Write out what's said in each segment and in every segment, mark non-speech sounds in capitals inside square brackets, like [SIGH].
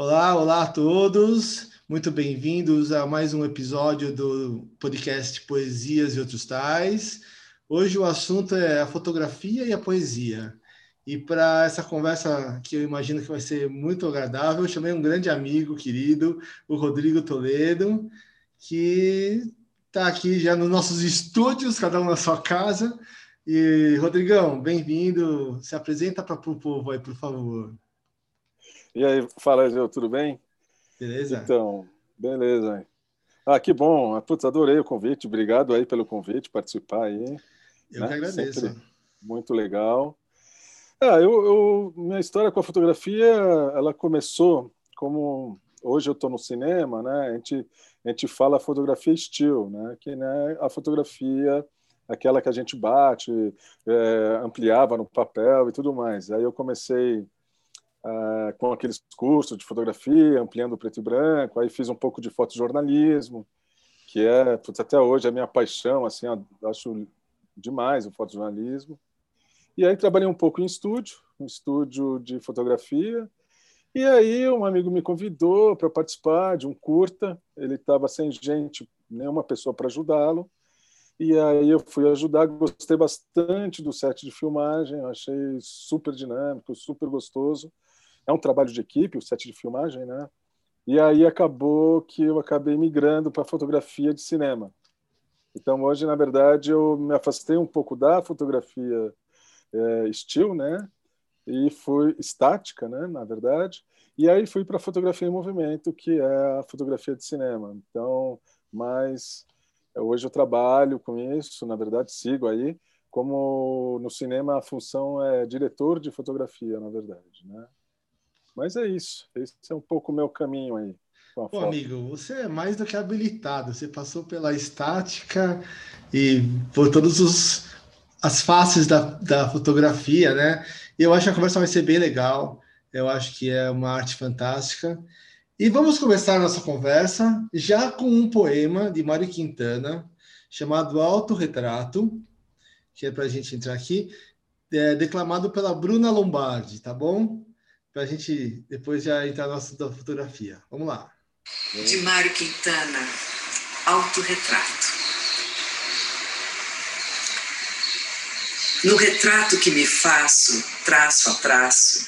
Olá, olá a todos. Muito bem-vindos a mais um episódio do podcast Poesias e Outros Tais. Hoje o assunto é a fotografia e a poesia. E para essa conversa que eu imagino que vai ser muito agradável, eu chamei um grande amigo querido, o Rodrigo Toledo, que está aqui já nos nossos estúdios, cada um na sua casa. E, Rodrigão, bem-vindo. Se apresenta para o povo aí, por favor. E aí, fala, Gil, tudo bem? Beleza? Então, beleza. Ah, que bom. Ah, putz, adorei o convite. Obrigado aí pelo convite, participar aí. Eu né? que agradeço. Sempre muito legal. Ah, eu, eu, minha história com a fotografia, ela começou como hoje eu estou no cinema, né? A gente, a gente fala fotografia estilo, né? Que né, a fotografia aquela que a gente bate, é, ampliava no papel e tudo mais. Aí eu comecei uh, com aqueles cursos de fotografia, ampliando o preto e branco, aí fiz um pouco de fotojornalismo, que é, putz, até hoje, a minha paixão, assim, acho demais o fotojornalismo. E aí trabalhei um pouco em estúdio, um estúdio de fotografia, e aí um amigo me convidou para participar de um curta, ele estava sem gente, nenhuma pessoa para ajudá-lo, e aí eu fui ajudar, gostei bastante do set de filmagem, achei super dinâmico, super gostoso é um trabalho de equipe, o set de filmagem, né? E aí acabou que eu acabei migrando para fotografia de cinema. Então hoje, na verdade, eu me afastei um pouco da fotografia é, still, né? E fui estática, né? Na verdade. E aí fui para fotografia em movimento, que é a fotografia de cinema. Então, mas hoje eu trabalho com isso, na verdade sigo aí como no cinema a função é diretor de fotografia, na verdade, né? Mas é isso. Esse é um pouco o meu caminho aí. Pô, amigo, você é mais do que habilitado. Você passou pela estática e por todas as faces da, da fotografia, né? Eu acho que a conversa vai ser bem legal. Eu acho que é uma arte fantástica. E vamos começar a nossa conversa já com um poema de Mário Quintana chamado Autorretrato, que é para a gente entrar aqui, é, declamado pela Bruna Lombardi, tá bom? Para a gente depois já entrar na nossa fotografia. Vamos lá. De Mário Quintana, Autorretrato. No retrato que me faço, traço a traço,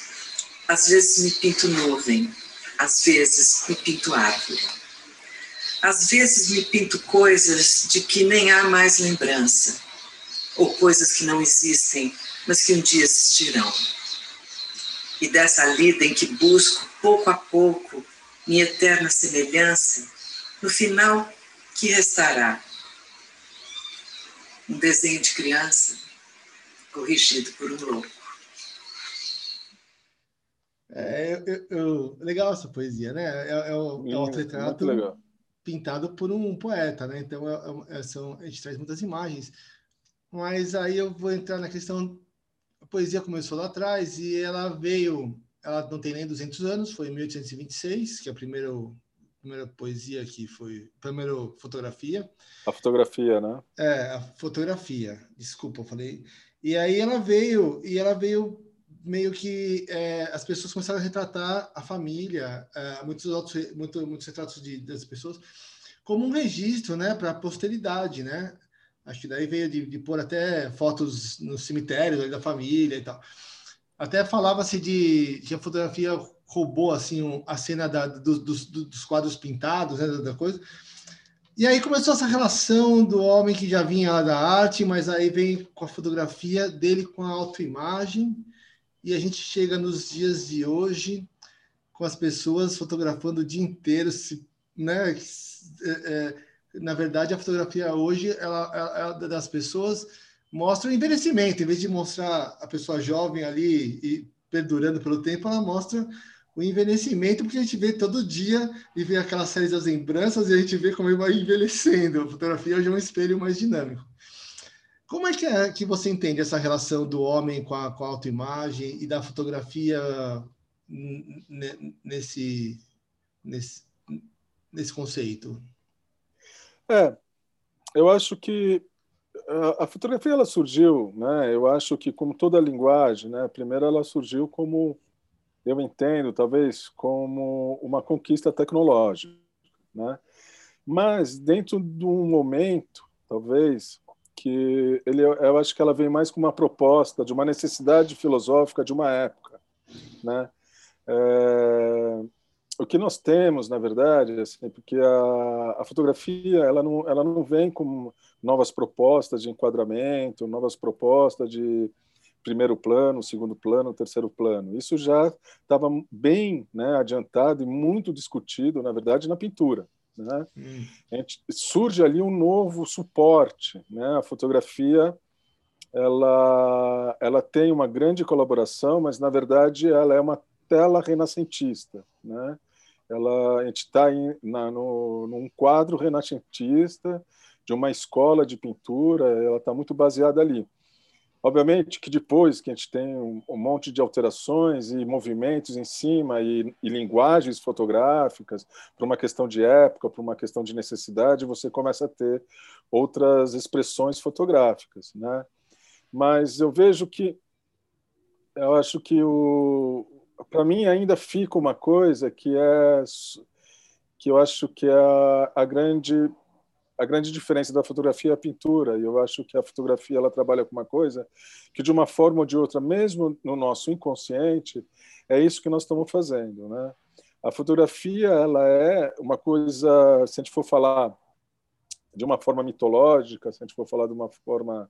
às vezes me pinto nuvem, às vezes me pinto árvore. Às vezes me pinto coisas de que nem há mais lembrança, ou coisas que não existem, mas que um dia existirão e dessa lida em que busco, pouco a pouco, minha eterna semelhança, no final, que restará? Um desenho de criança corrigido por um louco. É, eu, eu, legal essa poesia, né? É, é o, é o autorretrato pintado por um poeta, né? Então, é, é, são, a gente traz muitas imagens. Mas aí eu vou entrar na questão poesia começou lá atrás e ela veio, ela não tem nem 200 anos, foi em 1826, que é a primeira, primeira poesia que foi, primeira fotografia. A fotografia, né? É, a fotografia, desculpa, eu falei. E aí ela veio, e ela veio meio que é, as pessoas começaram a retratar a família, é, muitos outros, muito, muitos retratos de, das pessoas, como um registro, né, para a posteridade, né? Acho que daí veio de, de pôr até fotos no cemitério da família e tal. Até falava-se de que a fotografia roubou assim um, a cena da, do, dos, dos, quadros pintados, né, da coisa. E aí começou essa relação do homem que já vinha lá da arte, mas aí vem com a fotografia dele com a autoimagem. E a gente chega nos dias de hoje com as pessoas fotografando o dia inteiro, se, né? É, é, na verdade, a fotografia hoje, ela, ela, ela, das pessoas, mostra o envelhecimento. Em vez de mostrar a pessoa jovem ali e perdurando pelo tempo, ela mostra o envelhecimento, porque a gente vê todo dia e vê aquelas séries das lembranças e a gente vê como ele vai envelhecendo. A fotografia hoje é um espelho mais dinâmico. Como é que, é que você entende essa relação do homem com a, com a autoimagem e da fotografia nesse, nesse, nesse conceito? É, eu acho que a, a fotografia ela surgiu, né? Eu acho que como toda linguagem, né? Primeiro ela surgiu como eu entendo talvez como uma conquista tecnológica, né? Mas dentro de um momento, talvez que ele, eu acho que ela vem mais com uma proposta de uma necessidade filosófica de uma época, né? É, o que nós temos, na verdade, assim, porque a, a, fotografia ela não, ela não vem com novas propostas de enquadramento, novas propostas de primeiro plano, segundo plano, terceiro plano. Isso já estava bem né, adiantado e muito discutido, na verdade, na pintura. Né? Hum. Gente, surge ali um novo suporte. Né? A fotografia ela, ela tem uma grande colaboração, mas, na verdade, ela é uma tela renascentista. Né? Ela, a gente está num quadro renascentista de uma escola de pintura, ela está muito baseada ali. Obviamente que depois que a gente tem um, um monte de alterações e movimentos em cima e, e linguagens fotográficas, por uma questão de época, por uma questão de necessidade, você começa a ter outras expressões fotográficas, né? Mas eu vejo que eu acho que o para mim ainda fica uma coisa que é que eu acho que é a, a grande a grande diferença da fotografia é a pintura. E eu acho que a fotografia ela trabalha com uma coisa que, de uma forma ou de outra, mesmo no nosso inconsciente, é isso que nós estamos fazendo. Né? A fotografia ela é uma coisa, se a gente for falar de uma forma mitológica, se a gente for falar de uma forma.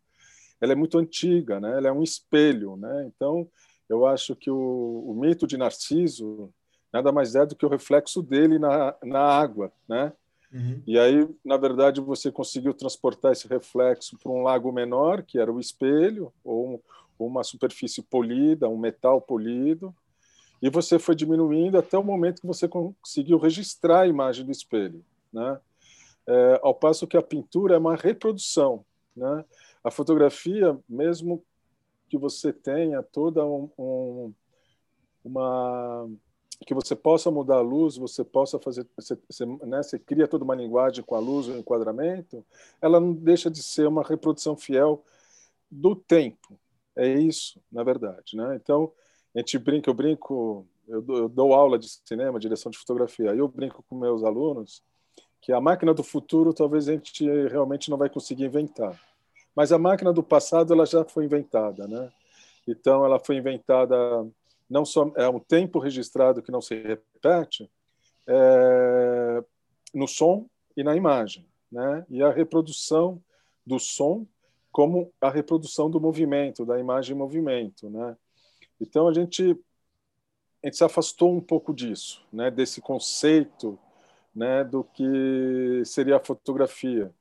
Ela é muito antiga, né? ela é um espelho. Né? Então, eu acho que o, o mito de Narciso nada mais é do que o reflexo dele na, na água. Né? Uhum. E aí, na verdade, você conseguiu transportar esse reflexo para um lago menor, que era o espelho, ou, um, uma superfície polida, um metal polido, e você foi diminuindo até o momento que você conseguiu registrar a imagem do espelho. Né? É, ao passo que a pintura é uma reprodução. Né? A fotografia, mesmo que você tenha toda um, um, uma que você possa mudar a luz, você possa fazer, você, você, né, você cria toda uma linguagem com a luz, o enquadramento, ela não deixa de ser uma reprodução fiel do tempo. É isso, na verdade, né? Então, a gente brinca, eu brinco, eu dou, eu dou aula de cinema, direção de fotografia, aí eu brinco com meus alunos que a máquina do futuro talvez a gente realmente não vai conseguir inventar, mas a máquina do passado ela já foi inventada, né? Então, ela foi inventada não só é um tempo registrado que não se repete é, no som e na imagem, né? E a reprodução do som como a reprodução do movimento, da imagem em movimento, né? Então a gente a gente se afastou um pouco disso, né? Desse conceito, né? Do que seria a fotografia,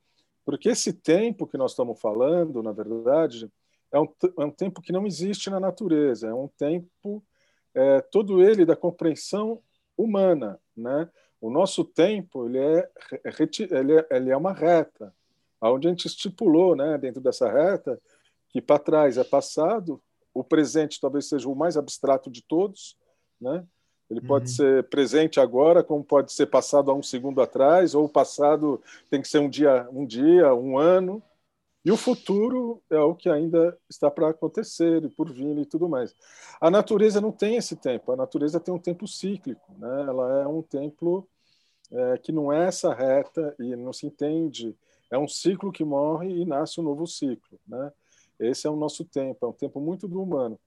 porque esse tempo que nós estamos falando, na verdade, é um, é um tempo que não existe na natureza, é um tempo é, todo ele da compreensão humana, né? O nosso tempo ele é, ele é, ele é uma reta, onde a gente estipulou, né, dentro dessa reta, que para trás é passado, o presente talvez seja o mais abstrato de todos, né? Ele pode uhum. ser presente agora, como pode ser passado há um segundo atrás, ou o passado tem que ser um dia, um dia, um ano, e o futuro é o que ainda está para acontecer e por vir e tudo mais. A natureza não tem esse tempo. A natureza tem um tempo cíclico, né? Ela é um tempo é, que não é essa reta e não se entende. É um ciclo que morre e nasce um novo ciclo, né? Esse é o nosso tempo. É um tempo muito do humano.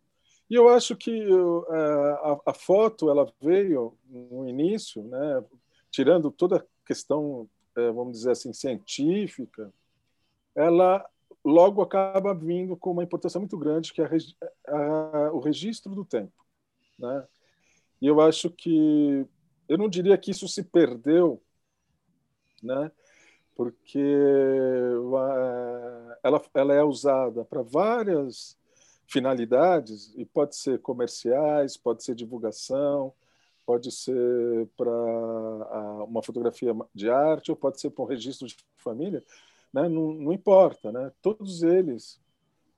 E eu acho que é, a, a foto ela veio no início, né? Tirando toda a questão, é, vamos dizer assim, científica ela logo acaba vindo com uma importância muito grande, que é a, a, o registro do tempo. Né? E eu acho que, eu não diria que isso se perdeu, né? porque ela, ela é usada para várias finalidades, e pode ser comerciais, pode ser divulgação, pode ser para uma fotografia de arte, ou pode ser para um registro de família, né? não, não importa, né? todos eles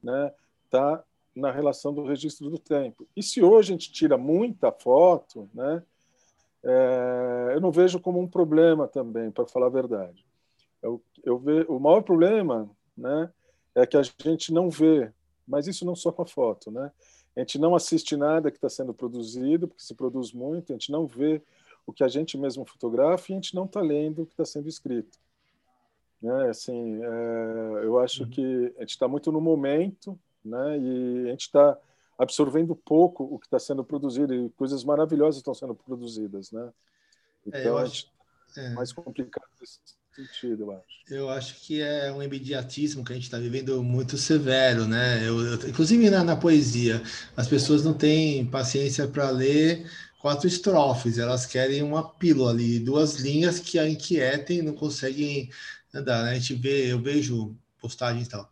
né, tá na relação do registro do tempo. E se hoje a gente tira muita foto, né, é, eu não vejo como um problema também, para falar a verdade. Eu, eu vejo, o maior problema né, é que a gente não vê, mas isso não só com a foto, né? a gente não assiste nada que está sendo produzido, porque se produz muito, a gente não vê o que a gente mesmo fotografa e a gente não está lendo o que está sendo escrito. Né? Assim, é, eu acho uhum. que a gente está muito no momento, né? E a gente está absorvendo pouco o que está sendo produzido e coisas maravilhosas estão sendo produzidas, né? Então, é, então, acho é mais complicado nesse sentido, eu acho. Eu acho que é um imediatismo que a gente está vivendo muito severo, né? Eu, eu, inclusive na, na poesia, as pessoas não têm paciência para ler quatro estrofes, elas querem uma pílula ali, duas linhas que a inquietem, não conseguem andar. Né? A gente vê, eu vejo postagens e tal.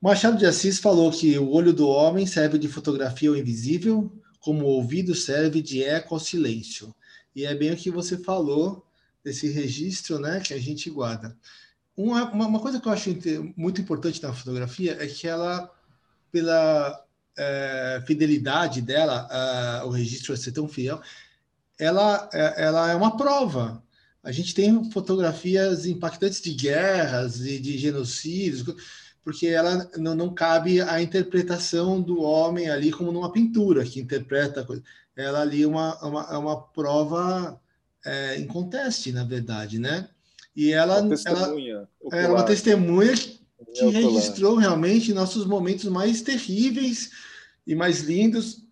Machado de Assis falou que o olho do homem serve de fotografia ao invisível, como o ouvido serve de eco ao silêncio. E é bem o que você falou desse registro né, que a gente guarda. Uma, uma coisa que eu acho muito importante na fotografia é que ela, pela é, fidelidade dela, o registro ser tão fiel, ela, é, ela é uma prova. A gente tem fotografias impactantes de guerras e de genocídios, porque ela não, não cabe a interpretação do homem ali como numa pintura que interpreta a coisa. Ela ali é uma, uma, é uma prova é, em conteste, na verdade, né? E ela, uma ela é uma testemunha que registrou realmente nossos momentos mais terríveis e mais lindos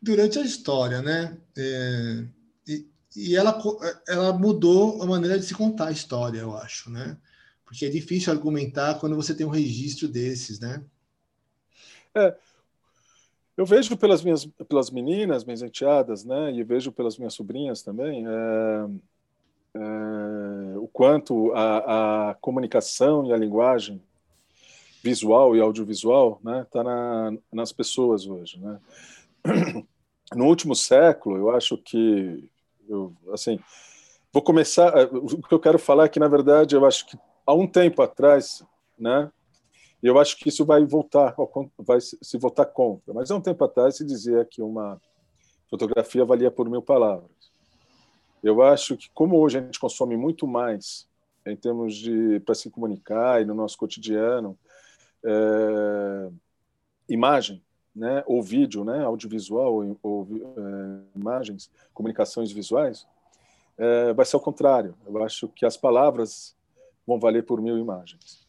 durante a história, né? É, e, e ela, ela mudou a maneira de se contar a história, eu acho, né? porque é difícil argumentar quando você tem um registro desses, né? É, eu vejo pelas minhas pelas meninas, minhas enteadas, né, e vejo pelas minhas sobrinhas também, é, é, o quanto a, a, comunicação e a linguagem visual e audiovisual, né, está na, nas pessoas hoje, né? [CLEARS THROAT] No último século, eu acho que, eu, assim, vou começar. O que eu quero falar é que, na verdade, eu acho que há um tempo atrás, né? E eu acho que isso vai voltar, vai se votar contra. Mas há um tempo atrás se dizia que uma fotografia valia por mil palavras. Eu acho que como hoje a gente consome muito mais em termos de para se comunicar e no nosso cotidiano, é, imagem, né, ou vídeo, né, audiovisual ou, ou é, imagens, comunicações visuais, é, vai ser o contrário. Eu acho que as palavras vão valer por mil imagens.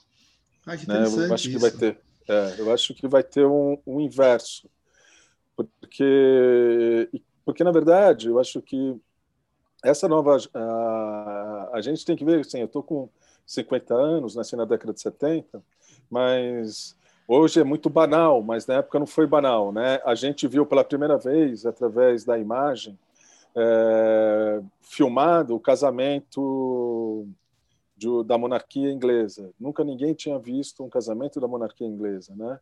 Ah, que né? Eu acho que vai ter, é, eu acho que vai ter um, um inverso, porque porque na verdade eu acho que essa nova a, a gente tem que ver, assim, eu estou com 50 anos, nasci na década de 70, mas hoje é muito banal, mas na época não foi banal, né? A gente viu pela primeira vez através da imagem é, filmado o casamento de, da monarquia inglesa. Nunca ninguém tinha visto um casamento da monarquia inglesa, né?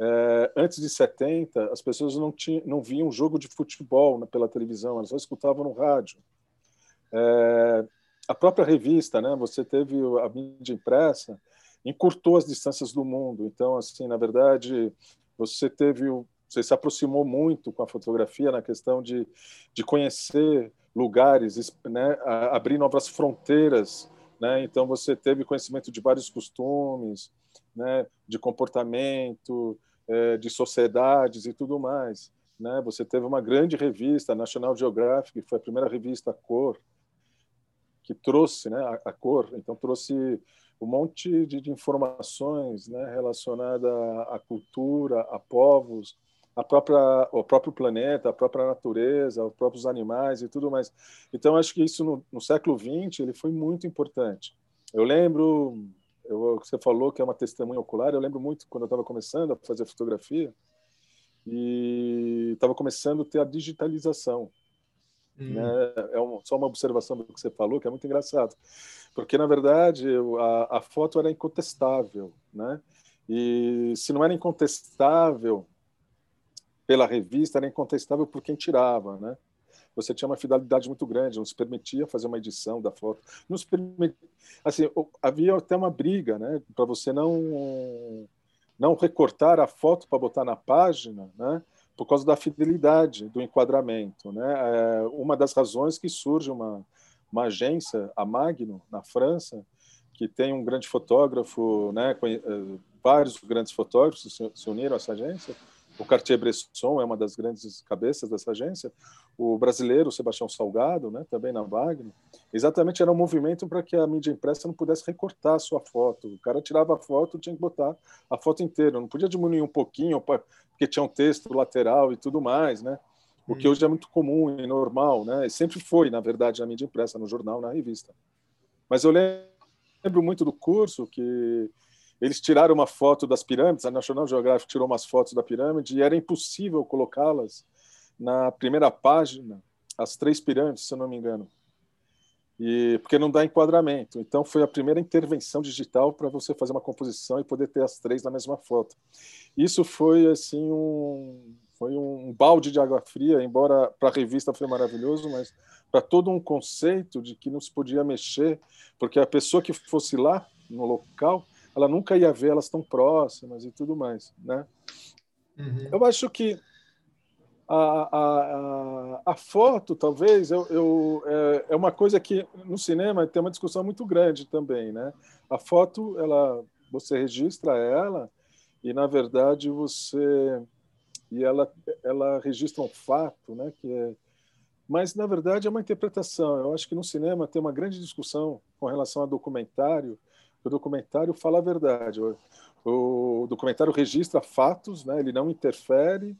É, antes de 70, as pessoas não, tinham, não viam jogo de futebol pela televisão, elas só escutavam no rádio. É, a própria revista, né? Você teve a mídia impressa, encurtou as distâncias do mundo. Então, assim, na verdade, você teve, você se aproximou muito com a fotografia na questão de, de conhecer lugares, né? abrir novas fronteiras né? Então você teve conhecimento de vários costumes, né? de comportamento, é, de sociedades e tudo mais. Né? Você teve uma grande revista, National Geographic, que foi a primeira revista a cor que trouxe, né, a, cor. Então trouxe um monte de, informações, né, relacionada à cultura, a povos, a própria, o próprio planeta, a própria natureza, os próprios animais e tudo mais. Então, acho que isso no, no século XX ele foi muito importante. Eu lembro, eu, você falou que é uma testemunha ocular, eu lembro muito quando eu estava começando a fazer fotografia e estava começando a ter a digitalização. Hum. Né? É um, só uma observação do que você falou, que é muito engraçado. Porque, na verdade, a, a foto era incontestável. Né? E se não era incontestável, pela revista era incontestável por quem tirava, né? Você tinha uma fidelidade muito grande, não se permitia fazer uma edição da foto. Não se permitia, assim, havia até uma briga, né, para você não não recortar a foto para botar na página, né? Por causa da fidelidade do enquadramento, né? É uma das razões que surge uma uma agência, a Magno, na França, que tem um grande fotógrafo, né, eh, vários grandes fotógrafos se uniram a essa agência, o Cartier-Bresson é uma das grandes cabeças dessa agência, o brasileiro Sebastião Salgado, né, também na Wagner, exatamente era um movimento para que a mídia impressa não pudesse recortar a sua foto. O cara tirava a foto, tinha que botar a foto inteira, não podia diminuir um pouquinho, porque tinha um texto lateral e tudo mais, né? O que hum. hoje é muito comum e normal, né? E sempre foi, na verdade, na mídia impressa, no jornal, na revista. Mas eu lembro muito do curso que eles tiraram uma foto das pirâmides, a National Geographic tirou umas fotos da pirâmide e era impossível colocá-las na primeira página, as três pirâmides, se eu não me engano. E porque não dá enquadramento. Então foi a primeira intervenção digital para você fazer uma composição e poder ter as três na mesma foto. Isso foi assim um foi um balde de água fria, embora para a revista foi maravilhoso, mas para todo um conceito de que não se podia mexer, porque a pessoa que fosse lá no local ela nunca ia ver elas tão próximas e tudo mais, né? Uhum. Eu acho que a, a, a, foto, talvez, eu, eu, é, é, uma coisa que no cinema tem uma discussão muito grande também, né? A foto, ela, você registra ela e, na verdade, você... E ela, ela registra um fato, né? Que é, mas, na verdade, é uma interpretação. Eu acho que no cinema tem uma grande discussão com relação a documentário, o documentário fala a verdade. O, o documentário registra fatos, né? ele não interfere,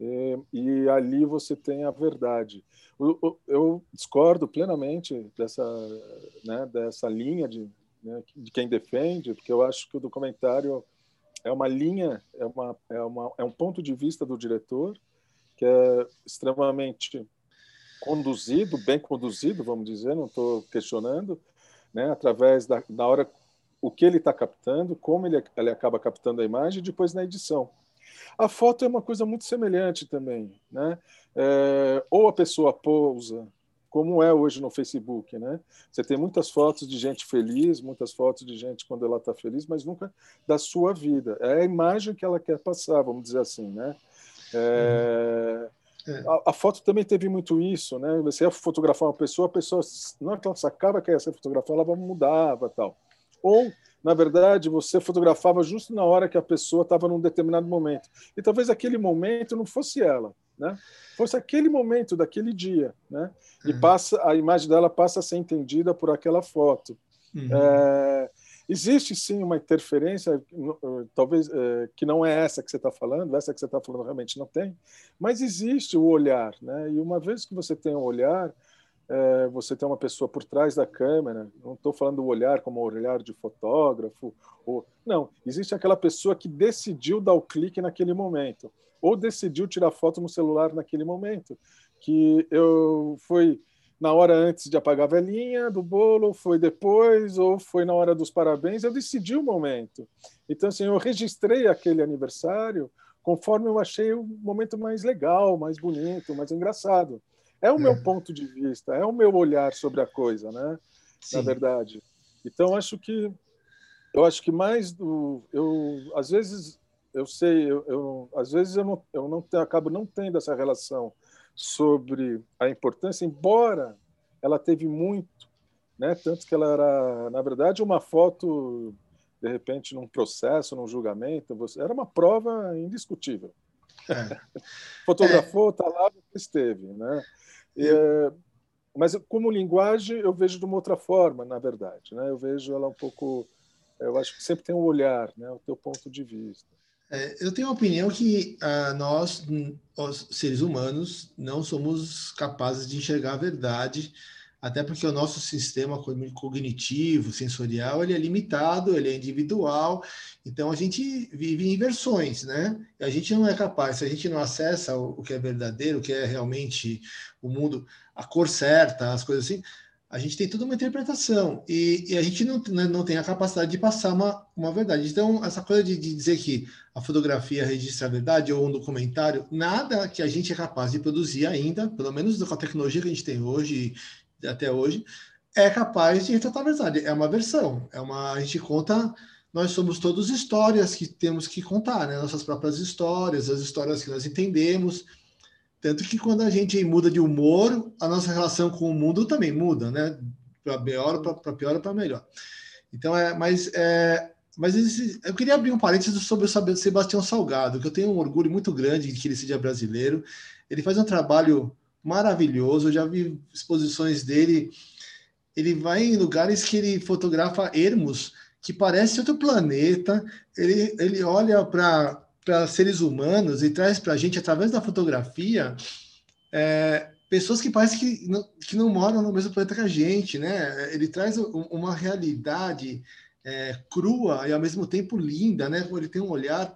e, e ali você tem a verdade. Eu, eu discordo plenamente dessa, né, dessa linha de, né, de quem defende, porque eu acho que o documentário é uma linha, é, uma, é, uma, é um ponto de vista do diretor que é extremamente conduzido, bem conduzido, vamos dizer, não estou questionando, né, através da na hora o que ele está captando, como ele, ele acaba captando a imagem, e depois na edição. A foto é uma coisa muito semelhante também, né? É, ou a pessoa pousa, como é hoje no Facebook, né? Você tem muitas fotos de gente feliz, muitas fotos de gente quando ela está feliz, mas nunca da sua vida. É a imagem que ela quer passar, vamos dizer assim, né? É, é. A, a, foto também teve muito isso, né? Você ia fotografar uma pessoa, a pessoa, não é que ela sacava que ia ser fotografada, ela mudava tal. Ou, na verdade, você fotografava justo na hora que a pessoa estava num determinado momento. E talvez aquele momento não fosse ela, né? Fosse aquele momento daquele dia, né? E uhum. passa a imagem dela passa a ser entendida por aquela foto. Uhum. É, existe sim uma interferência, talvez é, que não é essa que você está falando, essa que você está falando realmente não tem, mas existe o olhar, né? E uma vez que você tem o um olhar, é, você tem uma pessoa por trás da câmera. Não estou falando do olhar como o olhar de fotógrafo. Ou, não, existe aquela pessoa que decidiu dar o clique naquele momento, ou decidiu tirar foto no celular naquele momento. Que eu foi na hora antes de apagar a velhinha do bolo, foi depois, ou foi na hora dos parabéns. Eu decidi o momento. Então, assim, eu registrei aquele aniversário conforme eu achei o momento mais legal, mais bonito, mais engraçado. É o meu é. ponto de vista, é o meu olhar sobre a coisa, né? Sim. Na verdade. Então acho que eu acho que mais do eu às vezes eu sei eu, eu às vezes eu não eu não tenho, acabo não tendo essa relação sobre a importância, embora ela teve muito, né? Tanto que ela era na verdade uma foto de repente num processo, num julgamento, você era uma prova indiscutível. É. [LAUGHS] Fotografou, está lá, esteve, né? É, mas como linguagem eu vejo de uma outra forma, na verdade, né? Eu vejo ela um pouco, eu acho que sempre tem um olhar, né? O teu ponto de vista. É, eu tenho a opinião que uh, nós, os seres humanos, não somos capazes de enxergar a verdade até porque o nosso sistema cognitivo, sensorial, ele é limitado, ele é individual, então a gente vive em versões, né? A gente não é capaz, se a gente não acessa o, que é verdadeiro, o que é realmente o mundo, a cor certa, as coisas assim, a gente tem toda uma interpretação e, e a gente não, né, não tem a capacidade de passar uma, uma verdade. Então, essa coisa de, de dizer que a fotografia registra a verdade ou um documentário, nada que a gente é capaz de produzir ainda, pelo menos com a tecnologia que a gente tem hoje até hoje, é capaz de retratar a verdade. É uma versão, é uma a gente conta. Nós somos todos histórias que temos que contar, né? Nossas próprias histórias, as histórias que nós entendemos. Tanto que quando a gente muda de humor, a nossa relação com o mundo também muda, né? Para pior, para pior ou para melhor. Então é, mas é, mas esse, eu queria abrir um parênteses sobre o Sebastião Salgado, que eu tenho um orgulho muito grande de que ele seja brasileiro. Ele faz um trabalho maravilhoso, eu já vi exposições dele. Ele vai em lugares que ele fotografa ermos que parece outro planeta. Ele, ele olha para seres humanos e traz para a gente, através da fotografia, é, pessoas que parecem que não, que não moram no mesmo planeta que a gente, né? Ele traz uma realidade é, crua e ao mesmo tempo linda, né? Ele tem um olhar.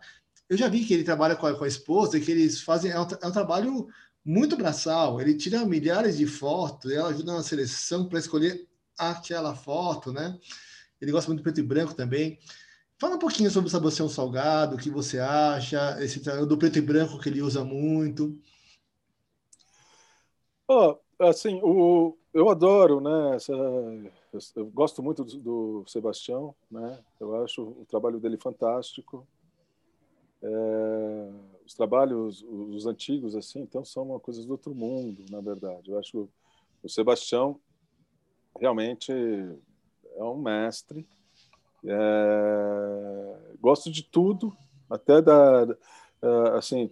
Eu já vi que ele trabalha com a, com a esposa que eles fazem é um, é um, trabalho muito braçal. Ele tira milhares de fotos, ela ajuda na seleção para escolher aquela foto, né? Ele gosta muito do preto e branco também. Fala um pouquinho sobre o Sebastião Salgado, o que você acha, esse do preto e branco que ele usa muito. Oh, assim, o, eu adoro, né? Essa, eu gosto muito do, do, Sebastião, né? Eu acho o trabalho dele fantástico. É, os trabalhos, os antigos, assim, então são uma coisa do outro mundo, na verdade. Eu acho o Sebastião realmente é um mestre. É, gosto de tudo, até da, assim,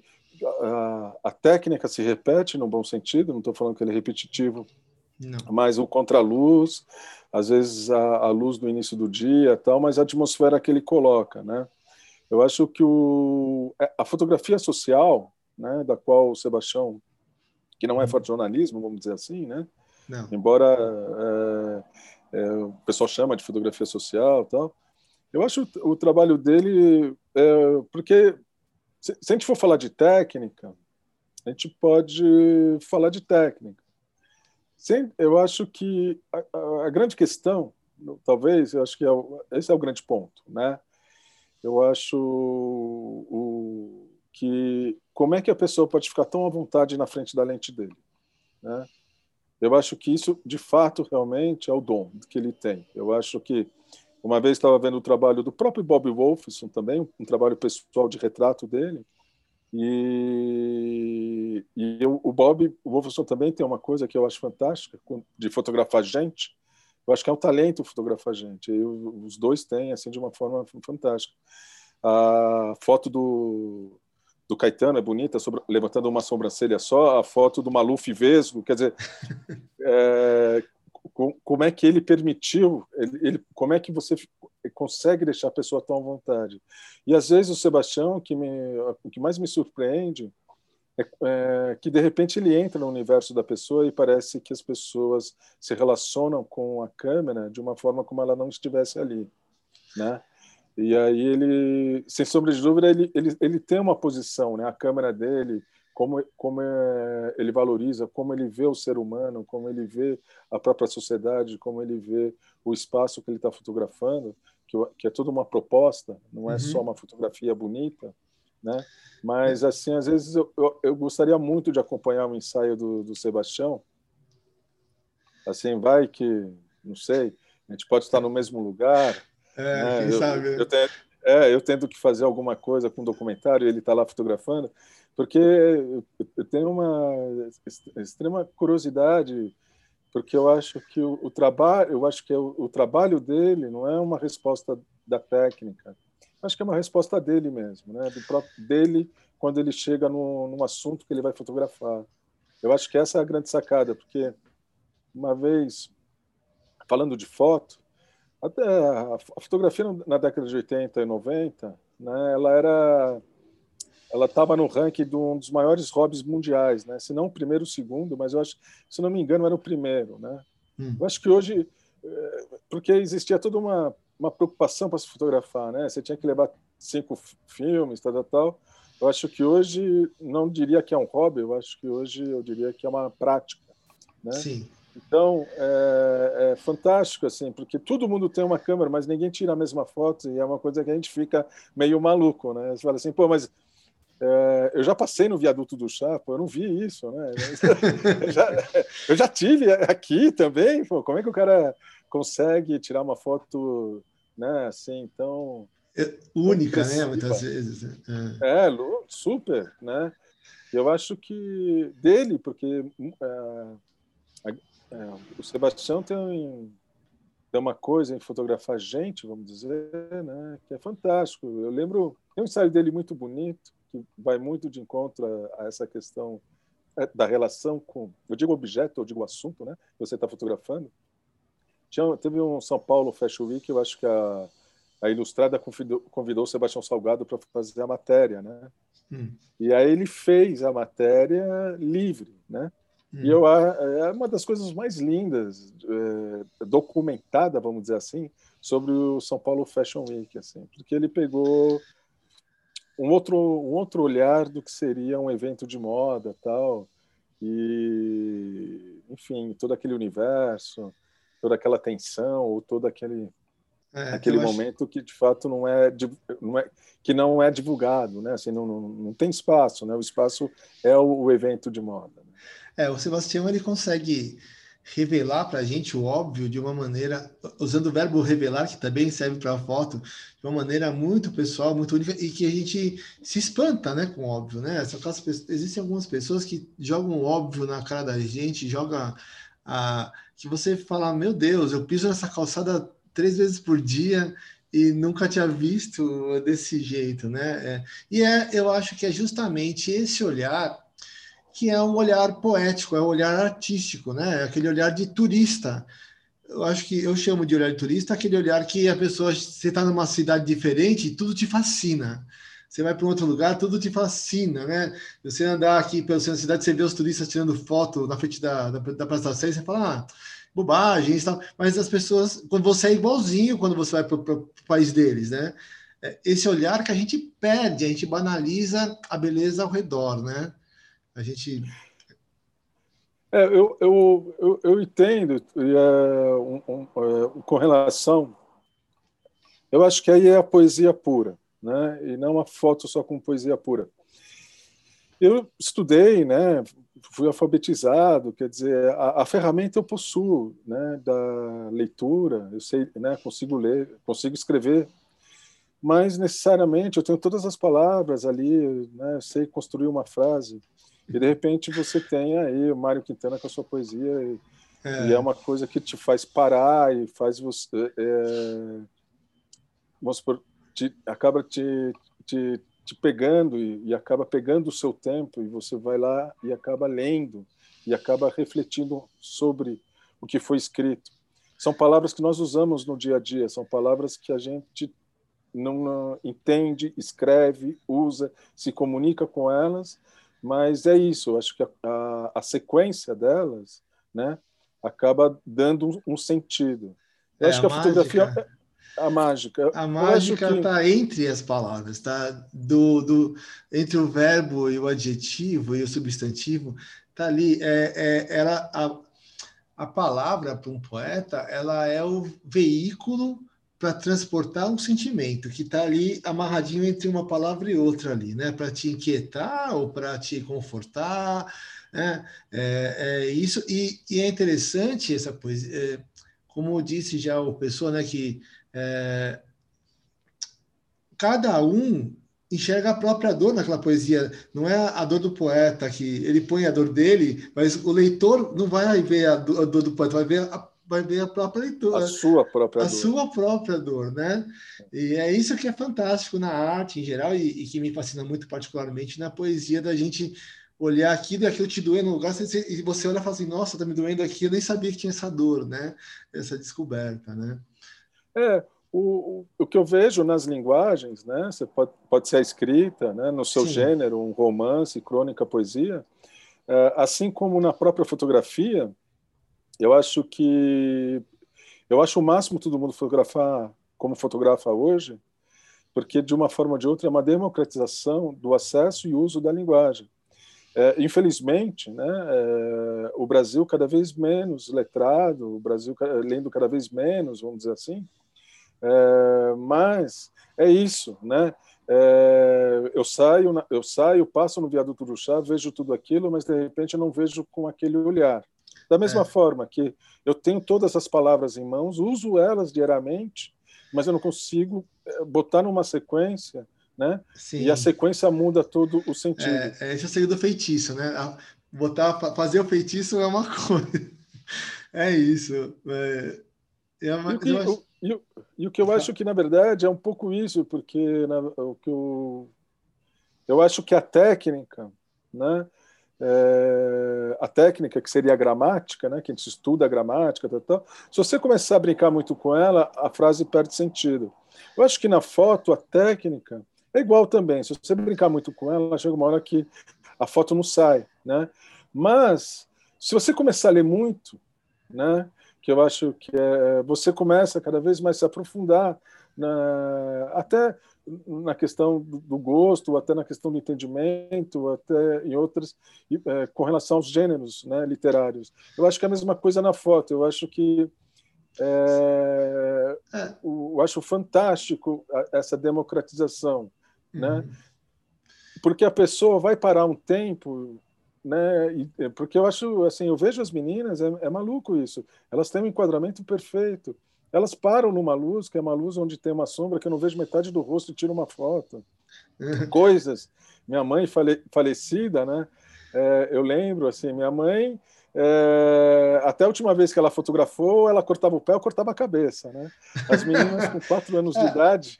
a, a, técnica se repete no bom sentido, não estou falando que ele é repetitivo, não. mas o contraluz, às vezes a, a, luz do início do dia, tal, mas a atmosfera que ele coloca, né? Eu acho que o, é, a fotografia social, né, da qual o Sebastião, que não é uhum. fotojornalismo, vamos dizer assim, né? Não. Embora é, é, o pessoal chama de fotografia social, tal. Eu acho o, o trabalho dele, é, porque se, se a gente for falar de técnica, a gente pode falar de técnica. Sim, eu acho que a, a, a, grande questão, talvez, eu acho que é o, esse é o grande ponto, né? Eu acho o, que como é que a pessoa pode ficar tão à vontade na frente da lente dele, né? Eu acho que isso, de fato, realmente é o dom que ele tem. Eu acho que uma vez estava vendo o trabalho do próprio Bob Wolfson também, um trabalho pessoal de retrato dele. E, e eu, o Bob Wolfson também tem uma coisa que eu acho fantástica, de fotografar gente. Eu acho que é um talento fotografar gente. E os dois têm, assim, de uma forma fantástica. A foto do, do Caetano é bonita, sobre, levantando uma sobrancelha só. A foto do Maluf Vesgo, quer dizer, [LAUGHS] é, como é que ele permitiu, ele, ele, como é que você consegue deixar a pessoa tão à vontade. E às vezes o Sebastião, que me, o que mais me surpreende é, é, que de repente ele entra no universo da pessoa e parece que as pessoas se relacionam com a câmera de uma forma como ela não estivesse ali, né? E aí ele, sem sombra de dúvida, ele, ele, ele tem uma posição, né? A câmera dele, como, como é, ele valoriza, como ele vê o ser humano, como ele vê a própria sociedade, como ele vê o espaço que ele está fotografando, que, que, é toda uma proposta, não é uhum. só uma fotografia bonita, né? Mas assim, às vezes eu, eu, eu gostaria muito de acompanhar o ensaio do, do Sebastião. Assim, vai que, não sei, a gente pode estar no mesmo lugar. É, né? quem eu, sabe. Eu, eu, é, eu tendo que fazer alguma coisa com um documentário, ele está lá fotografando porque eu tenho uma extrema curiosidade, porque eu acho que o, o trabalho, eu acho que o, o, trabalho dele não é uma resposta da técnica, acho que é uma resposta dele mesmo, né, do próprio dele quando ele chega no, num assunto que ele vai fotografar. Eu acho que essa é a grande sacada, porque uma vez falando de foto, até a fotografia na década de 80 e 90, né, ela era ela estava no ranking de um dos maiores hobbies mundiais, né? Se não o primeiro, o segundo, mas eu acho, se não me engano, era o primeiro, né? Hum. Eu acho que hoje, eh, porque existia toda uma, uma preocupação para se fotografar, né? Você tinha que levar cinco filmes, tal, tal, tal. Eu acho que hoje, não diria que é um hobby, eu acho que hoje eu diria que é uma prática, né? Sim. Então, é, é, fantástico, assim, porque todo mundo tem uma câmera, mas ninguém tira a mesma foto, e é uma coisa que a gente fica meio maluco, né? Você fala assim, pô, mas é, eu já passei no viaduto do Chapo, eu não vi isso, né? [LAUGHS] eu, já, eu já tive aqui também. Pô, como é que o cara consegue tirar uma foto, né? Assim, então é única, né? Muitas vezes. É. é, super, né? Eu acho que dele, porque é, é, o Sebastião tem tem uma coisa em fotografar gente, vamos dizer, né, que é fantástico. Eu lembro, tem um ensaio dele muito bonito, que vai muito de encontro a, a essa questão é, da relação com, eu digo objeto, eu digo assunto, né, você está fotografando. Tinha, teve um São Paulo Fashion Week, eu acho que a, a Ilustrada convidou, convidou o Sebastião Salgado para fazer a matéria, né? Hum. E aí ele fez a matéria livre, né? Hum. E eu, é uma das coisas mais lindas, é, documentada, vamos dizer assim, sobre o São Paulo Fashion Week, assim, porque ele pegou um outro, um outro olhar do que seria um evento de moda, tal, e, enfim, todo aquele universo, toda aquela tensão, ou todo aquele é, aquele momento acho... que de fato não é, não é que não é divulgado, né? Assim, não, não, não tem espaço, né? O espaço é o, o evento de moda. Né? É, o Sebastião ele consegue revelar para a gente o óbvio de uma maneira, usando o verbo revelar, que também serve para a foto, de uma maneira muito pessoal, muito única, e que a gente se espanta né, com o óbvio. Né? Aquelas, existem algumas pessoas que jogam o óbvio na cara da gente, joga que você fala, meu Deus, eu piso nessa calçada três vezes por dia e nunca tinha visto desse jeito, né? É, e é, eu acho que é justamente esse olhar que é um olhar poético, é um olhar artístico, né? É aquele olhar de turista. Eu acho que eu chamo de olhar de turista aquele olhar que a pessoa, você está numa cidade diferente e tudo te fascina. Você vai para um outro lugar, tudo te fascina, né? Você andar aqui pela cidade, você vê os turistas tirando foto na frente da, da, da Praça da Sé, você fala, ah, bobagens, tal. mas as pessoas, quando você é igualzinho quando você vai para o país deles, né? É, esse olhar que a gente perde, a gente banaliza a beleza ao redor, né? A gente. É, eu, eu, eu, eu entendo é, um, um, é, com relação. Eu acho que aí é a poesia pura, né? e não uma foto só com poesia pura. Eu estudei, né? fui alfabetizado, quer dizer, a, a, ferramenta eu possuo, né, da leitura, eu sei, né, consigo ler, consigo escrever, mas necessariamente eu tenho todas as palavras ali, né, eu sei construir uma frase, e de repente você tem aí o Mário Quintana com a sua poesia, e é, e é uma coisa que te faz parar e faz você, é, vamos supor, te, acaba te, te te pegando e, e, acaba pegando o seu tempo e você vai lá e acaba lendo e acaba refletindo sobre o que foi escrito. São palavras que nós usamos no dia a dia, são palavras que a gente não, não entende, escreve, usa, se comunica com elas, mas é isso. Acho que a, a, a sequência delas, né, acaba dando um, um sentido. É, acho que a, a fotografia a mágica. A mágica está que... entre as palavras, tá? Do, do, entre o verbo e o adjetivo e o substantivo, tá ali. É, é, ela, a, a palavra para um poeta, ela é o veículo para transportar um sentimento que está ali amarradinho entre uma palavra e outra ali, né? Para te inquietar ou para te confortar, né? É, é isso e, e, é interessante essa coisa, é, como disse já o pessoa, né? Que é, cada um enxerga a própria dor naquela poesia. Não é a dor do poeta que ele põe a dor dele, mas o leitor não vai ver a dor, do poeta, vai ver a, vai ver a própria leitura. A sua própria a dor. sua própria dor, né? E é isso que é fantástico na arte em geral e, e que me fascina muito particularmente na poesia da gente olhar aquilo e aquilo te doer no lugar e você olha e fala assim, nossa, tá me doendo aqui, eu nem sabia que tinha essa dor, né? Essa descoberta, né? É, o, o que eu vejo nas linguagens, né? Você pode, pode ser a escrita, né? No seu Sim. gênero, um romance, crônica, poesia, é, assim como na própria fotografia, eu acho que eu acho o máximo todo mundo fotografar como fotografa hoje, porque de uma forma ou de outra é uma democratização do acesso e uso da linguagem. É, infelizmente, né, é, o Brasil cada vez menos letrado, o Brasil lendo cada vez menos, vamos dizer assim, é, mas é isso, né? É, eu saio, eu saio, passo no viaduto do chá, vejo tudo aquilo, mas de repente eu não vejo com aquele olhar. Da mesma é. forma que eu tenho todas as palavras em mãos, uso elas diariamente, mas eu não consigo é, botar numa sequência, né? Sim. E a sequência muda todo o sentido. É, é esse é o segredo do feitiço, né? Botar, fazer o feitiço é uma [LAUGHS] coisa. É isso. É, É uma, e, o que, eu. E, o, e, o que eu acho que, na verdade, é um pouco isso, porque na, o que eu, eu acho que a técnica, né? É, a técnica que seria a gramática, né, que a gente estuda a gramática, tal, tal, se você começar a brincar muito com ela, a frase perde sentido. Eu acho que na foto a técnica é igual também. Se você brincar muito com ela, chega uma hora que a foto não sai, né? Mas se você começar a ler muito, né, que eu acho que é, você começa cada vez mais a se aprofundar na, até na questão do gosto, até na questão do entendimento, até em outras, é, com relação aos gêneros né, literários. Eu acho que é a mesma coisa na foto. Eu acho que é, é. eu acho fantástico essa democratização, né? uhum. Porque a pessoa vai parar um tempo, né? E, é, porque eu acho assim, eu vejo as meninas, é, é maluco isso. Elas têm um enquadramento perfeito. Elas param numa luz, que é uma luz onde tem uma sombra que eu não vejo metade do rosto e tiro uma foto. Coisas. Minha mãe fale, falecida, né? É, eu lembro, assim, minha mãe, é, até a última vez que ela fotografou, ela cortava o pé ou cortava a cabeça, né? As meninas com quatro anos de é. idade.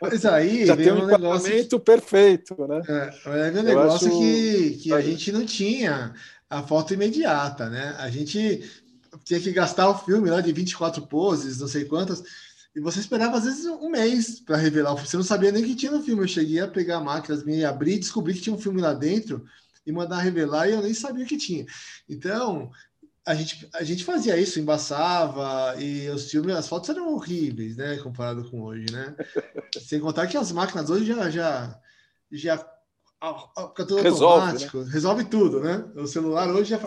Mas aí [LAUGHS] já tem um, um negócio perfeito, né? É, é um negócio acho... que, que a gente não tinha a foto imediata, né? A gente tinha que gastar o filme lá de 24 poses, não sei quantas, e você esperava às vezes um mês para revelar o filme. Você não sabia nem que tinha no filme. Eu cheguei a pegar a máquina, me abrir, descobri que tinha um filme lá dentro e mandar revelar e eu nem sabia que tinha. Então, a gente, a gente fazia isso, embaçava, e os filmes, as fotos eram horríveis, né, comparado com hoje, né? [LAUGHS] Sem contar que as máquinas hoje já já já fica tudo resolve, automático, né? resolve tudo, né? O celular hoje já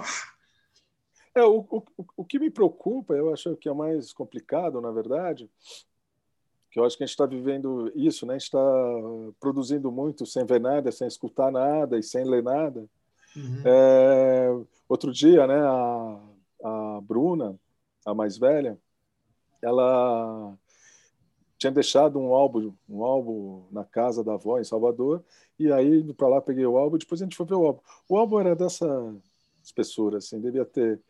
é, o, o, o que me preocupa, eu acho que é o mais complicado, na verdade, que eu acho que a gente está vivendo isso, né? A gente está produzindo muito sem ver nada, sem escutar nada e sem ler nada. Uhum. É, outro dia, né? A, a Bruna, a mais velha, ela tinha deixado um álbum, um álbum na casa da avó em Salvador, e aí indo para lá peguei o álbum, depois a gente foi ver o álbum. O álbum era dessa espessura, assim, devia ter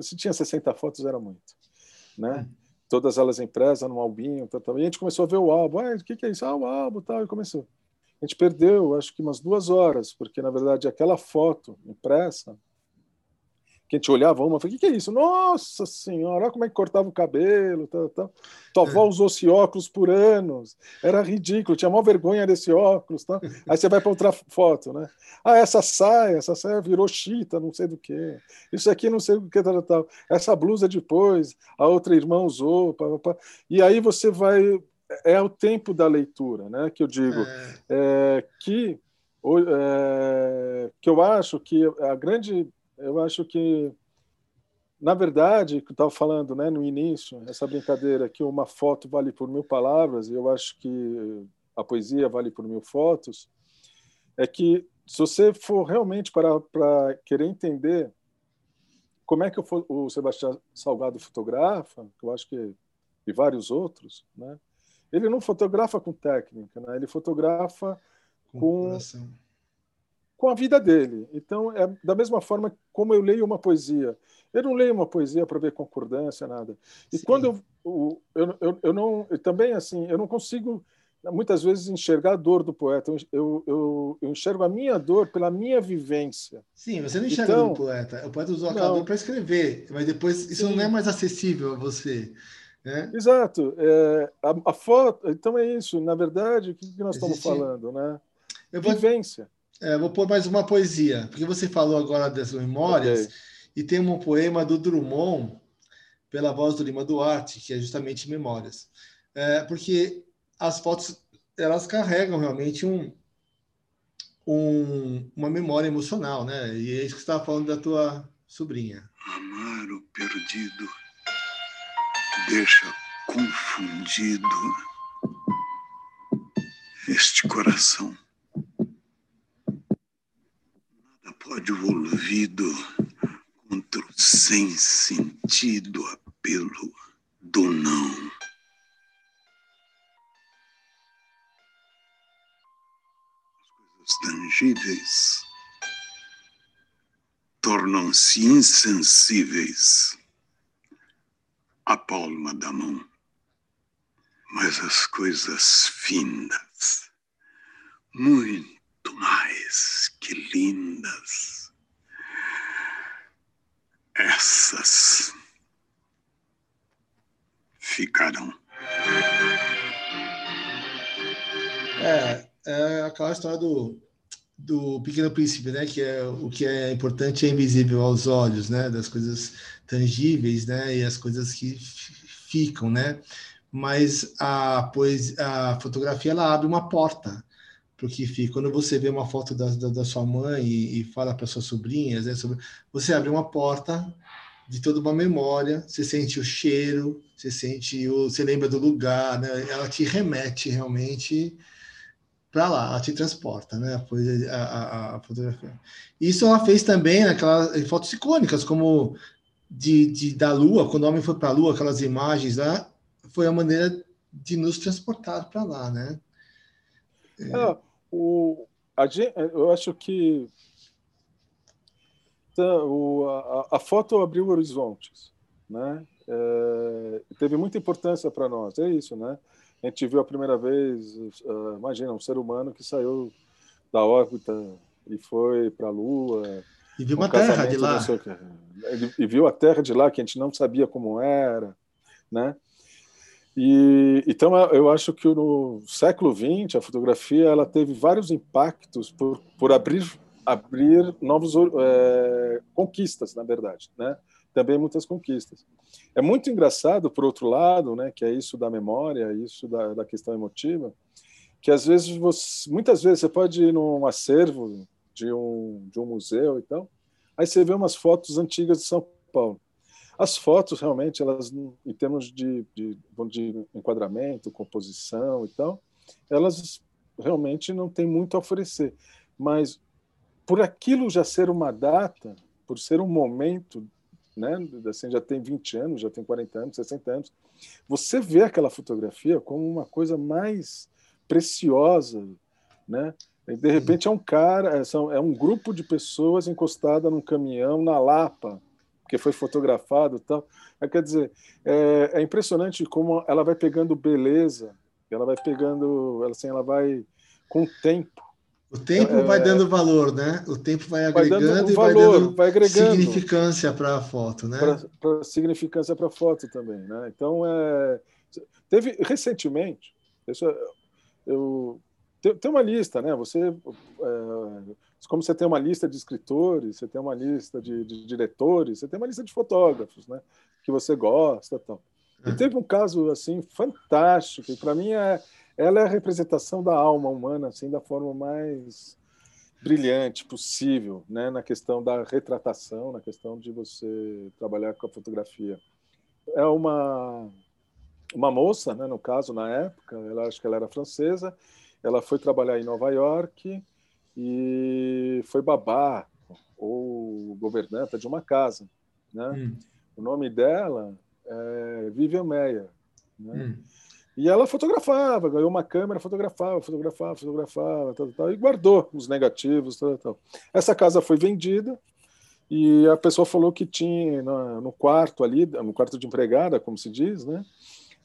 se tinha 60 fotos, era muito. Né? Hum. Todas elas impressas num albinho. Tal, tal. E a gente começou a ver o álbum. Ah, o que, que é isso? Ah, o álbum tal. E começou. A gente perdeu, acho que umas duas horas, porque, na verdade, aquela foto impressa que a gente olhava uma, falei, o que, que é isso? Nossa senhora, olha como é que cortava o cabelo, tal, tal. Tua avó é. usou-se óculos por anos, era ridículo, tinha maior vergonha desse óculos, tal. Aí você vai para outra foto, né? Ah, essa saia, essa saia virou chita, não sei do que. Isso aqui não sei do que, tal, tal. Essa blusa depois, a outra irmã usou, pá, pá. e aí você vai... É o tempo da leitura, né? Que eu digo, é. É, que, é, que eu acho que a grande eu acho que, na verdade, que eu estava falando né, no início, essa brincadeira que uma foto vale por mil palavras, e eu acho que a poesia vale por mil fotos, é que se você for realmente para, para querer entender como é que o Sebastião Salgado fotografa, que eu acho que e vários outros, né? Ele não fotografa com técnica, né? Ele fotografa com, com com a vida dele. Então, é da mesma forma como eu leio uma poesia. Eu não leio uma poesia para ver concordância, nada. E Sim. quando eu, eu, eu, eu não. Eu também, assim, eu não consigo muitas vezes enxergar a dor do poeta. Eu, eu, eu, enxergo a minha dor pela minha vivência. Sim, você não enxerga então, do poeta. O poeta usou a dor para escrever, mas depois isso sim. não é mais acessível a você. Né? Exato. É, a, a, foto. Então é isso. Na verdade, o que, que nós Existe... estamos falando, né? Eu vou... Vivência. É, vou pôr mais uma poesia, porque você falou agora das memórias, okay. e tem um poema do Drummond, pela voz do Lima Duarte, que é justamente Memórias. É, porque as fotos, elas carregam realmente um, um, uma memória emocional, né? E é isso que você estava falando da tua sobrinha. Amar o perdido deixa confundido este coração. pode o ouvido contra o sem sentido apelo do não. As coisas tangíveis tornam-se insensíveis a palma da mão. Mas as coisas finas, muito mais que lindas, essas ficarão. É, é aquela história do, do Pequeno Príncipe, né? Que é o que é importante é invisível aos olhos, né? Das coisas tangíveis, né? E as coisas que ficam, né? Mas a pois a fotografia ela abre uma porta porque fica. Quando você vê uma foto da, da, da sua mãe e, e fala para suas sobrinhas, né, sobre, você abre uma porta de toda uma memória, você sente o cheiro, você sente o, você lembra do lugar, né? Ela te remete realmente para lá, ela te transporta, né? A, a, a, fotografia. Isso ela fez também naquelas fotos icônicas, como de, de da Lua, quando o homem foi para a Lua, aquelas imagens lá, foi a maneira de nos transportar para lá, né? É. É, o, a, eu acho que tá, o, a, a, foto abriu horizontes, né? É, teve muita importância para nós, é isso, né? A gente viu a primeira vez, uh, imagina, um ser humano que saiu da órbita e foi para a Lua. E viu uma terra de lá. E viu a terra de lá que a gente não sabia como era, né? E, então eu acho que no século XX a fotografia ela teve vários impactos por, por abrir abrir novos é, conquistas na verdade, né? Também muitas conquistas. É muito engraçado, por outro lado, né, que é isso da memória, isso da, da questão emotiva, que às vezes você, muitas vezes você pode ir num acervo de um, de um museu e tal, aí você vê umas fotos antigas de São Paulo. As fotos, realmente, elas, em termos de, de, de enquadramento, composição e tal, elas realmente não têm muito a oferecer. Mas por aquilo já ser uma data, por ser um momento né? Assim, já tem 20 anos, já tem 40 anos, 60 anos. Você vê aquela fotografia como uma coisa mais preciosa, né? E de repente é um cara, é, é um grupo de pessoas encostada num caminhão na Lapa, que foi fotografado, tal. É, quer dizer, é, é impressionante como ela vai pegando beleza, ela vai pegando, assim, ela vai com o tempo o tempo é, vai dando valor, né? O tempo vai agregando vai e valor, vai dando vai agregando significância para a foto, né? Para significância para a foto também, né? Então, é, teve recentemente, isso, eu tem, tem uma lista, né? Você, é, como você tem uma lista de escritores, você tem uma lista de, de, diretores, você tem uma lista de fotógrafos, né? Que você gosta, tal. E teve um caso assim fantástico, e para mim é ela é a representação da alma humana, assim, da forma mais brilhante possível, né, na questão da retratação, na questão de você trabalhar com a fotografia. É uma uma moça, né, no caso na época, ela acho que ela era francesa, ela foi trabalhar em Nova York e foi babá ou governanta de uma casa, né? Hum. O nome dela é Vivian Meyer, né? Hum. E ela fotografava, ganhou uma câmera, fotografava, fotografava, fotografava, tal, tal, e guardou os negativos. Tal, tal. Essa casa foi vendida e a pessoa falou que tinha no quarto ali, no quarto de empregada, como se diz, né?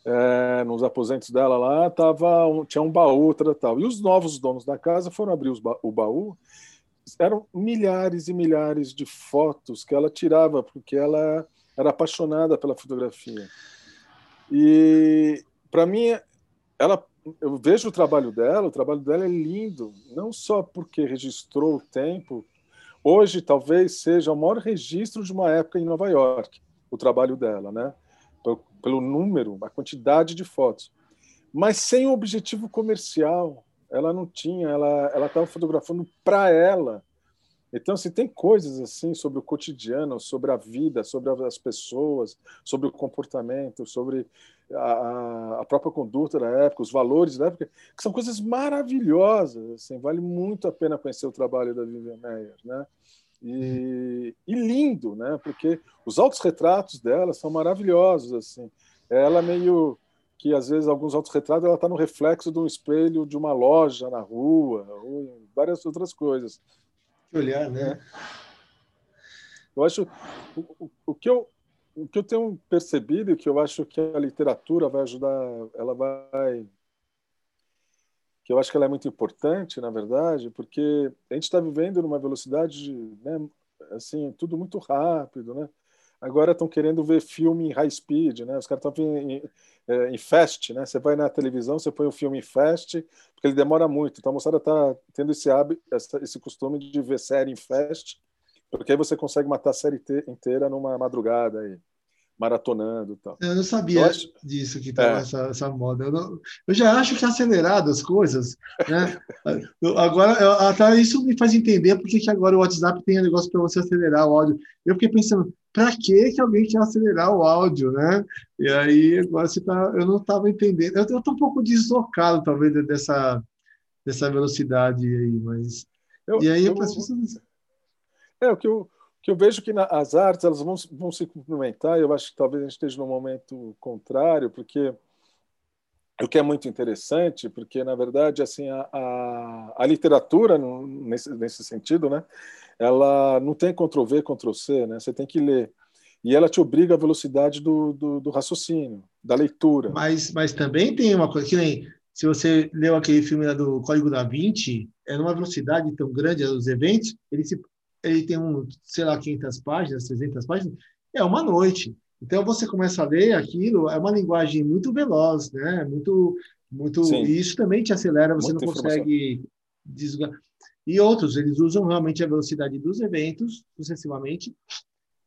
É, nos aposentos dela lá, tava um, tinha um baú, tal. E os novos donos da casa foram abrir ba o baú. Eram milhares e milhares de fotos que ela tirava, porque ela era apaixonada pela fotografia. E, para mim, ela, eu vejo o trabalho dela, o trabalho dela é lindo, não só porque registrou o tempo. Hoje, talvez seja o maior registro de uma época em Nova York, o trabalho dela, né? Pelo, número, a quantidade de fotos. Mas sem objetivo comercial. Ela não tinha, ela estava fotografando para ela então, se tem coisas assim sobre o cotidiano, sobre a vida, sobre as pessoas, sobre o comportamento, sobre a, a própria conduta da época, os valores da época, que são coisas maravilhosas. Assim, vale muito a pena conhecer o trabalho da Vivian Meyer, né? E, e lindo, né? Porque os autorretratos dela são maravilhosos, assim. Ela meio que às vezes alguns autorretratos ela está no reflexo de um espelho de uma loja na rua ou várias outras coisas olhar, né? Eu acho o, o, que eu o que eu tenho percebido e que eu acho que a literatura vai ajudar, ela vai que eu acho que ela é muito importante, na verdade, porque a gente está vivendo numa velocidade, né, assim, tudo muito rápido, né? Agora estão querendo ver filme em high speed, né? Os caras estão em, em, em, fast, né? Você vai na televisão, você põe o um filme em fast, porque ele demora muito. Então a moçada está tendo esse hábito, esse costume de ver série em fast, porque aí você consegue matar a série inteira numa madrugada aí maratonando tal. Eu não sabia eu acho... disso que estava é. essa, essa moda. Eu, não... eu, já acho que é acelerado as coisas, né? agora, eu, até isso me faz entender porque que agora o WhatsApp tem um negócio para você acelerar o áudio. Eu fiquei pensando, para que que alguém quer acelerar o áudio, né? E aí agora você tá, eu não estava entendendo. Eu estou um pouco deslocado talvez dessa dessa velocidade aí, mas eu, e aí eu, as pessoas é o que eu que eu vejo que na, as artes elas vão, vão se complementar. Eu acho que talvez a gente esteja num momento contrário, porque o que é muito interessante, porque na verdade assim a, a, a literatura nesse, nesse sentido, né, ela não tem Ctrl V, Ctrl C, né? Você tem que ler e ela te obriga à velocidade do, do, do, raciocínio, da leitura. Mas, mas também tem uma coisa que nem se você leu aquele filme do Código da Vinci, é numa velocidade tão grande os eventos, ele se ele tem um, sei lá, 500 páginas, 300 páginas, é uma noite. Então você começa a ler aquilo, é uma linguagem muito veloz, né? Muito, muito. Sim. E isso também te acelera, você Muita não consegue desligar. E outros, eles usam realmente a velocidade dos eventos, sucessivamente.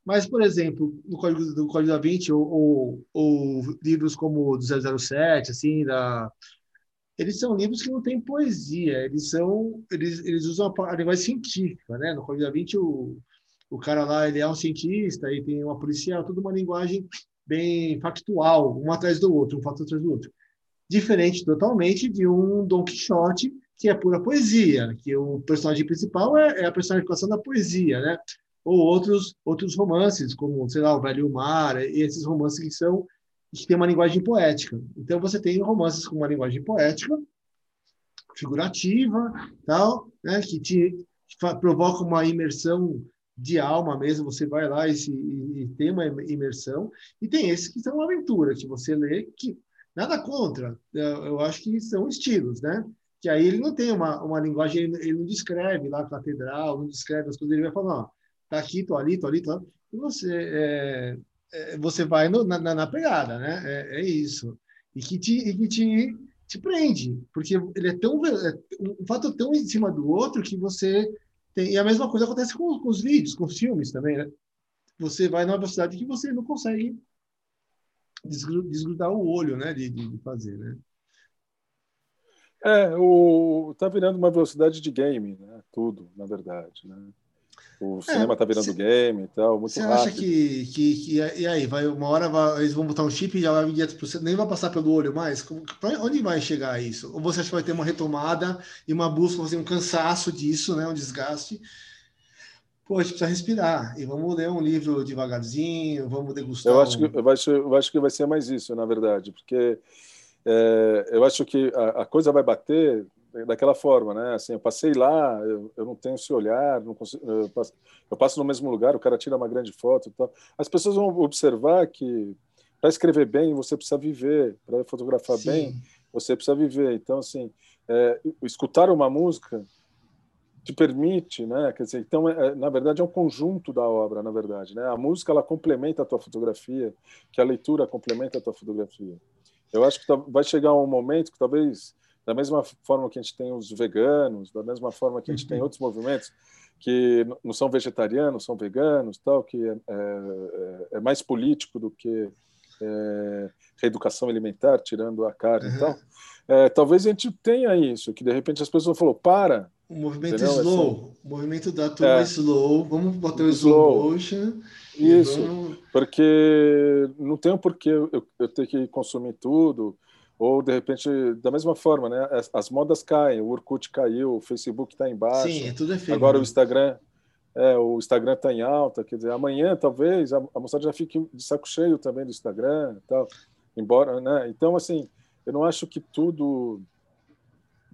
Mas, por exemplo, no Código do Código da Vinci, ou, ou, ou livros como o do 007, assim, da, eles são livros que não têm poesia, eles são eles, eles usam a, a linguagem científica, né? No Código da Vinci o, o cara lá ele é um cientista e tem uma policial, tudo uma linguagem bem factual, um atrás do outro, um fato atrás do outro. Diferente totalmente de um Don Quixote, que é pura poesia, que o personagem principal é, é a personificação da poesia, né? Ou outros outros romances, como, sei lá, o Velho Mar, esses romances que são que tem uma linguagem poética. Então você tem romances com uma linguagem poética, figurativa, tal, né, que te provoca uma imersão de alma mesmo, você vai lá e, se, e, e, tem uma imersão, e tem esses que são aventura, que você lê, que nada contra, eu acho que são estilos, né? Que aí ele não tem uma, uma linguagem, ele não descreve lá a catedral, não descreve as coisas, ele vai falar, ó, tá aqui, tô ali, tô ali, tô ali. E você, é, é, você vai no, na, na, pegada, né? É, é, isso. E que, te, e que te, te prende, porque ele é tão é, um fato tão em cima do outro que você tem. E a mesma coisa acontece com, com os vídeos, com os filmes também, né? Você vai numa velocidade que você não consegue desgrudar o olho, né? De, de fazer, né? É, o, tá virando uma velocidade de game, né? Tudo, na verdade, né? O cinema está é, virando cê, game e tal, muito Você acha que, que, que, E aí, vai, uma hora vai, eles vão botar um chip e já vai direto para nem vai passar pelo olho mais? Como, onde vai chegar isso? Ou você acha que vai ter uma retomada e uma busca, assim, um cansaço disso, né, um desgaste? Pô, a gente precisa respirar e vamos ler um livro devagarzinho, vamos degustar. Eu acho, um... que, eu acho, eu acho que vai ser mais isso, na verdade, porque é, eu acho que a, a coisa vai bater daquela forma, né? Assim, eu passei lá, eu, eu não tenho esse olhar, não consigo, eu, passo, eu, passo, no mesmo lugar, o cara tira uma grande foto, tal. As pessoas vão observar que para escrever bem você precisa viver, para fotografar Sim. bem você precisa viver. Então, assim, é, escutar uma música te permite, né? Quer dizer, então, é, na verdade, é um conjunto da obra, na verdade, né? A música ela complementa a tua fotografia, que a leitura complementa a tua fotografia. Eu acho que vai chegar um momento que talvez da mesma forma que a gente tem os veganos, da mesma forma que a gente tem uhum. outros movimentos que não são vegetarianos, são veganos, tal, que é, é, é mais político do que é, reeducação alimentar, tirando a carne uhum. e tal. É, talvez a gente tenha isso, que de repente as pessoas falou para. O movimento entendeu? slow, o movimento da turma é, slow, vamos botar o slow, slow motion. Isso, vamos... porque não tem um porquê eu, eu ter que consumir tudo, ou, de repente, da mesma forma, né? As, as modas caem, o Orkut caiu, o Facebook está embaixo. Sim, é tudo efêmero. Agora o Instagram, é, o Instagram está em alta, quer dizer, amanhã talvez a, a moçada já fique de saco cheio também do Instagram, tal. Embora, né? Então, assim, eu não acho que tudo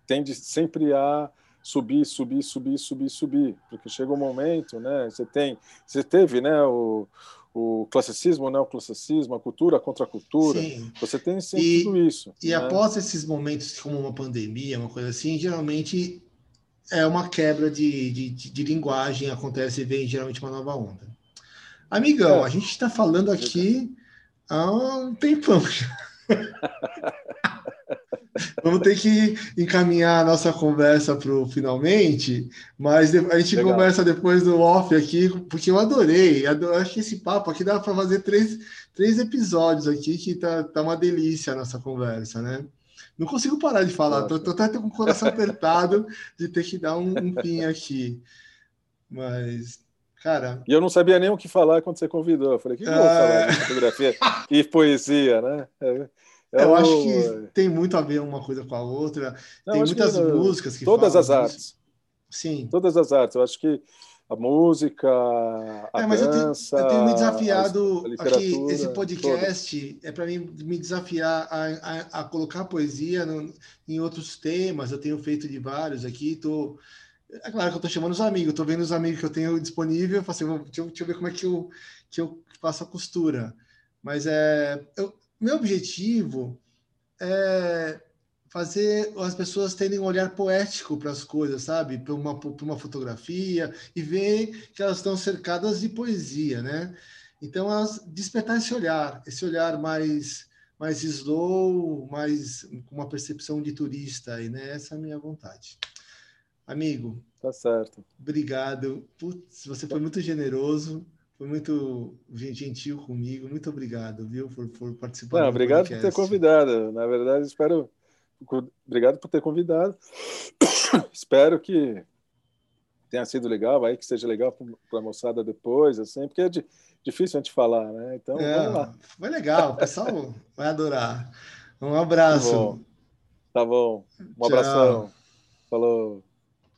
tende sempre a subir, subir, subir, subir, subir, porque chega um momento, né? Você tem, você teve, né? O, o classicismo, né, o classicismo, a cultura contra a cultura. Sim. Você tem sempre e, tudo isso. E né? após esses momentos como uma pandemia, uma coisa assim, geralmente é uma quebra de, de, de linguagem, acontece e vem geralmente uma nova onda. Amigão, é. a gente está falando aqui há um tempão já. [LAUGHS] Vamos ter que encaminhar a nossa conversa para o finalmente, mas a gente Legal. conversa depois do off aqui, porque eu adorei. Eu acho que esse papo aqui dá para fazer três, três episódios aqui, que tá, tá uma delícia a nossa conversa, né? Não consigo parar de falar, tô, tô até com o coração apertado de ter que dar um, um fim aqui. Mas, cara. E eu não sabia nem o que falar quando você convidou. Eu falei, o que eu vou falar é. de fotografia e poesia, né? [LAUGHS] É. Eu, eu acho que tem muito a ver uma coisa com a outra. Não, tem muitas que, músicas que Todas as artes. Isso. Sim. Todas as artes. Eu acho que a música, a é, mas dança, eu, tenho, eu tenho me desafiado a, a aqui, esse podcast toda. é para mim me desafiar a, a, a colocar poesia no, em outros temas. Eu tenho feito de vários aqui, tô é claro que eu estou chamando os amigos, estou vendo os amigos que eu tenho disponível, eu assim, deixa, eu, deixa eu ver como é que eu, que eu faço a costura. Mas é, eu, meu objetivo é fazer as pessoas terem um olhar poético para as coisas, sabe? Para uma, uma fotografia e ver que elas estão cercadas de poesia, né? Então, elas despertar esse olhar, esse olhar mais mais slow, mais com uma percepção de turista aí, né? Essa é a minha vontade. Amigo. Tá certo. Obrigado. Putz, você foi muito generoso. Foi muito gentil comigo. Muito obrigado, viu, por, por participar. Não, obrigado podcast. por ter convidado. Na verdade, espero. Obrigado por ter convidado. [COUGHS] espero que tenha sido legal, aí que seja legal para a moçada depois, assim, porque é de, difícil a gente falar, né? Então, é, vamos lá. Foi legal, o pessoal [LAUGHS] vai adorar. Um abraço. Tá bom. Tá bom. Um Tchau. abração. Falou.